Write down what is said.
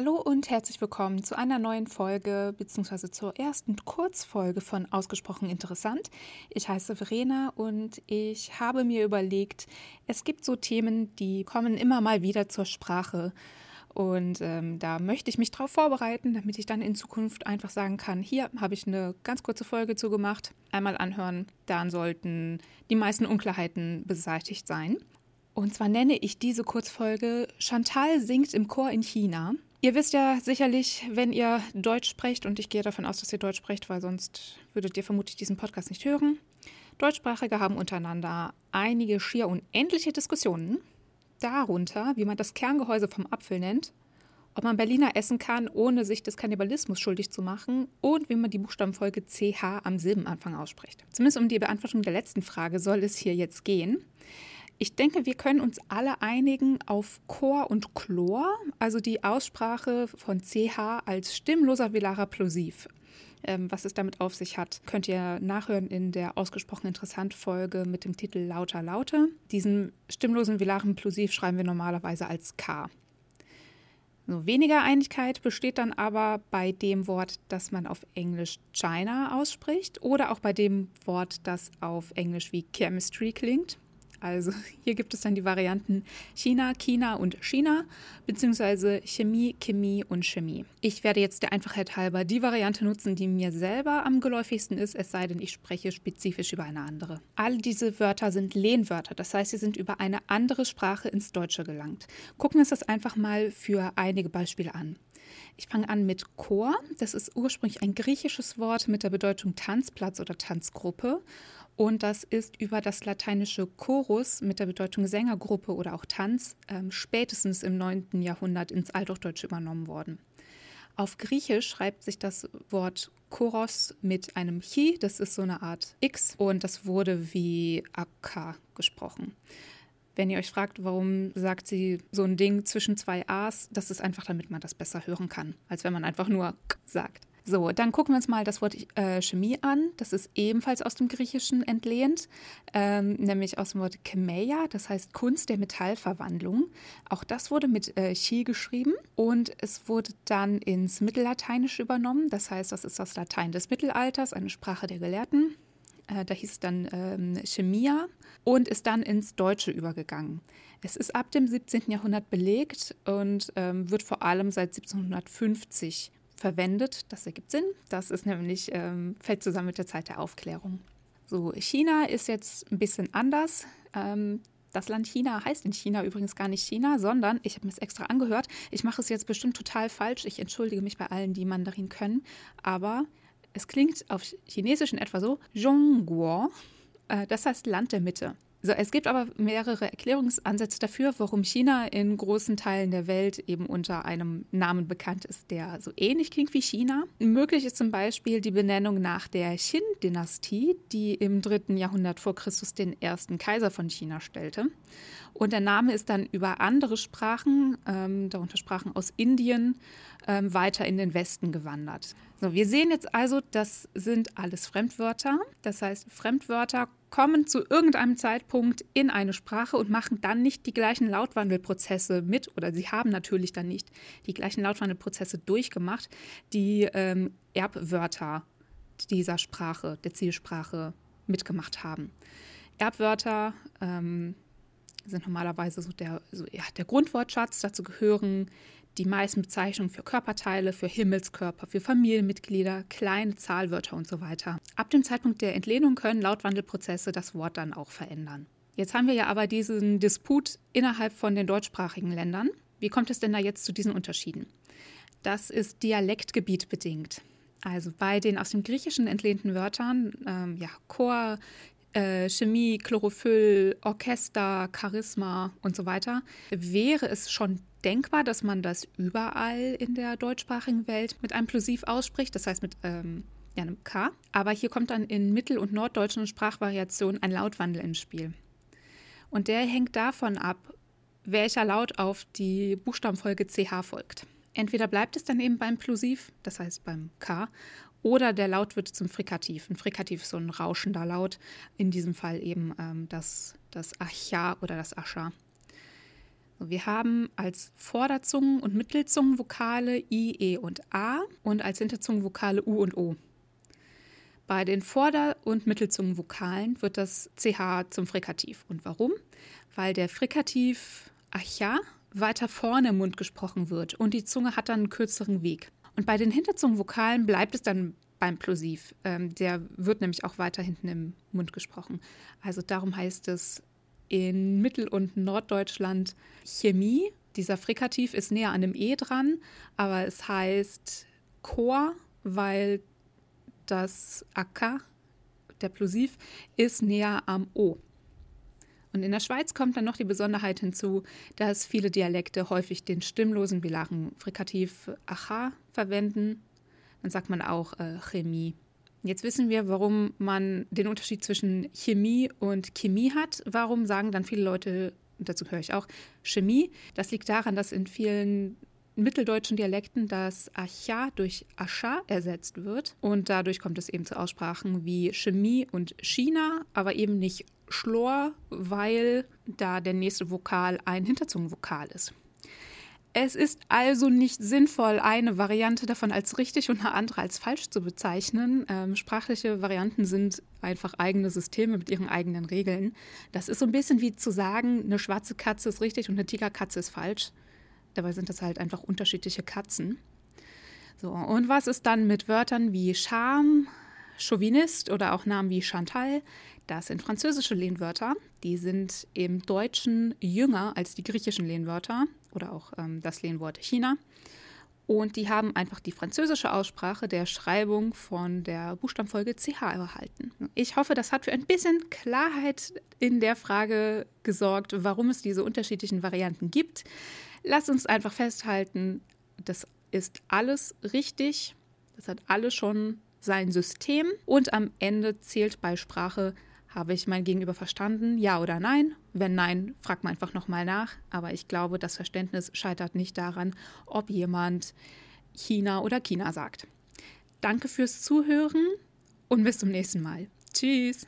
Hallo und herzlich willkommen zu einer neuen Folge bzw. zur ersten Kurzfolge von Ausgesprochen Interessant. Ich heiße Verena und ich habe mir überlegt, es gibt so Themen, die kommen immer mal wieder zur Sprache. Und ähm, da möchte ich mich darauf vorbereiten, damit ich dann in Zukunft einfach sagen kann, hier habe ich eine ganz kurze Folge zugemacht, einmal anhören, dann sollten die meisten Unklarheiten beseitigt sein. Und zwar nenne ich diese Kurzfolge Chantal singt im Chor in China. Ihr wisst ja sicherlich, wenn ihr Deutsch sprecht, und ich gehe davon aus, dass ihr Deutsch sprecht, weil sonst würdet ihr vermutlich diesen Podcast nicht hören. Deutschsprachige haben untereinander einige schier unendliche Diskussionen. Darunter, wie man das Kerngehäuse vom Apfel nennt, ob man Berliner essen kann, ohne sich des Kannibalismus schuldig zu machen und wie man die Buchstabenfolge CH am Silbenanfang ausspricht. Zumindest um die Beantwortung der letzten Frage soll es hier jetzt gehen. Ich denke, wir können uns alle einigen auf Chor und Chlor, also die Aussprache von CH als stimmloser velarer Plosiv. Ähm, was es damit auf sich hat, könnt ihr nachhören in der ausgesprochen interessant Folge mit dem Titel Lauter Laute. Diesen stimmlosen velaren Plosiv schreiben wir normalerweise als K. So, weniger Einigkeit besteht dann aber bei dem Wort, das man auf Englisch China ausspricht oder auch bei dem Wort, das auf Englisch wie Chemistry klingt. Also hier gibt es dann die Varianten China, China und China, beziehungsweise Chemie, Chemie und Chemie. Ich werde jetzt der Einfachheit halber die Variante nutzen, die mir selber am geläufigsten ist, es sei denn, ich spreche spezifisch über eine andere. All diese Wörter sind Lehnwörter, das heißt, sie sind über eine andere Sprache ins Deutsche gelangt. Gucken wir uns das einfach mal für einige Beispiele an. Ich fange an mit Chor. Das ist ursprünglich ein griechisches Wort mit der Bedeutung Tanzplatz oder Tanzgruppe. Und das ist über das lateinische Chorus mit der Bedeutung Sängergruppe oder auch Tanz ähm, spätestens im 9. Jahrhundert ins Althochdeutsche übernommen worden. Auf Griechisch schreibt sich das Wort Choros mit einem Chi, das ist so eine Art X, und das wurde wie Akka gesprochen. Wenn ihr euch fragt, warum sagt sie so ein Ding zwischen zwei A's, das ist einfach, damit man das besser hören kann, als wenn man einfach nur K sagt. So, dann gucken wir uns mal das Wort äh, Chemie an. Das ist ebenfalls aus dem Griechischen entlehnt, ähm, nämlich aus dem Wort Chemeia, das heißt Kunst der Metallverwandlung. Auch das wurde mit äh, Chi geschrieben und es wurde dann ins Mittellateinische übernommen. Das heißt, das ist das Latein des Mittelalters, eine Sprache der Gelehrten. Äh, da hieß es dann ähm, Chemia und ist dann ins Deutsche übergegangen. Es ist ab dem 17. Jahrhundert belegt und ähm, wird vor allem seit 1750 verwendet. Das ergibt Sinn. Das ist nämlich, ähm, fällt zusammen mit der Zeit der Aufklärung. So, China ist jetzt ein bisschen anders. Ähm, das Land China heißt in China übrigens gar nicht China, sondern, ich habe mir es extra angehört, ich mache es jetzt bestimmt total falsch. Ich entschuldige mich bei allen, die Mandarin können, aber es klingt auf Chinesisch in etwa so: Zhongguo. Äh, das heißt Land der Mitte. So, es gibt aber mehrere Erklärungsansätze dafür, warum China in großen Teilen der Welt eben unter einem Namen bekannt ist, der so ähnlich klingt wie China. Möglich ist zum Beispiel die Benennung nach der Qin-Dynastie, die im dritten Jahrhundert vor Christus den ersten Kaiser von China stellte. Und der Name ist dann über andere Sprachen, ähm, darunter Sprachen aus Indien, ähm, weiter in den Westen gewandert. So, wir sehen jetzt also, das sind alles Fremdwörter. Das heißt, Fremdwörter kommen zu irgendeinem Zeitpunkt in eine Sprache und machen dann nicht die gleichen Lautwandelprozesse mit, oder sie haben natürlich dann nicht die gleichen Lautwandelprozesse durchgemacht, die ähm, Erbwörter dieser Sprache, der Zielsprache mitgemacht haben. Erbwörter ähm, sind normalerweise so der, so, ja, der Grundwortschatz. Dazu gehören die meisten Bezeichnungen für Körperteile, für Himmelskörper, für Familienmitglieder, kleine Zahlwörter und so weiter. Ab dem Zeitpunkt der Entlehnung können Lautwandelprozesse das Wort dann auch verändern. Jetzt haben wir ja aber diesen Disput innerhalb von den deutschsprachigen Ländern. Wie kommt es denn da jetzt zu diesen Unterschieden? Das ist Dialektgebiet bedingt. Also bei den aus dem Griechischen entlehnten Wörtern, ähm, ja, Chor, äh, Chemie, Chlorophyll, Orchester, Charisma und so weiter, wäre es schon denkbar, dass man das überall in der deutschsprachigen Welt mit einem Plosiv ausspricht, das heißt mit ähm, ja, einem K. Aber hier kommt dann in mittel- und norddeutschen Sprachvariationen ein Lautwandel ins Spiel. Und der hängt davon ab, welcher Laut auf die Buchstabenfolge CH folgt. Entweder bleibt es dann eben beim Plosiv, das heißt beim K, oder der Laut wird zum Frikativ. Ein Frikativ ist so ein rauschender Laut, in diesem Fall eben ähm, das, das Acha oder das Ascha. Wir haben als Vorderzungen- und Mittelzungenvokale I, E und A und als Hinterzungenvokale U und O. Bei den Vorder- und Mittelzungenvokalen wird das CH zum Frikativ. Und warum? Weil der Frikativ Acha weiter vorne im Mund gesprochen wird und die Zunge hat dann einen kürzeren Weg. Und bei den Hinterzungenvokalen bleibt es dann beim Plosiv. Ähm, der wird nämlich auch weiter hinten im Mund gesprochen. Also darum heißt es in Mittel- und Norddeutschland Chemie. Dieser Frikativ ist näher an dem E dran, aber es heißt Chor, weil das AK, der Plosiv, ist näher am O. Und in der Schweiz kommt dann noch die Besonderheit hinzu, dass viele Dialekte häufig den stimmlosen bilaren Frikativ Acha verwenden. Dann sagt man auch äh, Chemie. Jetzt wissen wir, warum man den Unterschied zwischen Chemie und Chemie hat. Warum sagen dann viele Leute, dazu höre ich auch, Chemie? Das liegt daran, dass in vielen mitteldeutschen Dialekten das Acha durch Ascha ersetzt wird. Und dadurch kommt es eben zu Aussprachen wie Chemie und China, aber eben nicht Schlor, weil da der nächste Vokal ein Hinterzungenvokal ist. Es ist also nicht sinnvoll, eine Variante davon als richtig und eine andere als falsch zu bezeichnen. Ähm, sprachliche Varianten sind einfach eigene Systeme mit ihren eigenen Regeln. Das ist so ein bisschen wie zu sagen, eine schwarze Katze ist richtig und eine Tigerkatze ist falsch. Dabei sind das halt einfach unterschiedliche Katzen. So, und was ist dann mit Wörtern wie Charme, Chauvinist oder auch Namen wie Chantal? Das sind französische Lehnwörter. Die sind im Deutschen jünger als die griechischen Lehnwörter oder auch ähm, das Lehnwort China. Und die haben einfach die französische Aussprache der Schreibung von der Buchstabenfolge CH erhalten. Ich hoffe, das hat für ein bisschen Klarheit in der Frage gesorgt, warum es diese unterschiedlichen Varianten gibt. Lass uns einfach festhalten, das ist alles richtig. Das hat alles schon sein System. Und am Ende zählt bei Sprache habe ich mein Gegenüber verstanden? Ja oder nein? Wenn nein, fragt man einfach nochmal nach. Aber ich glaube, das Verständnis scheitert nicht daran, ob jemand China oder China sagt. Danke fürs Zuhören und bis zum nächsten Mal. Tschüss.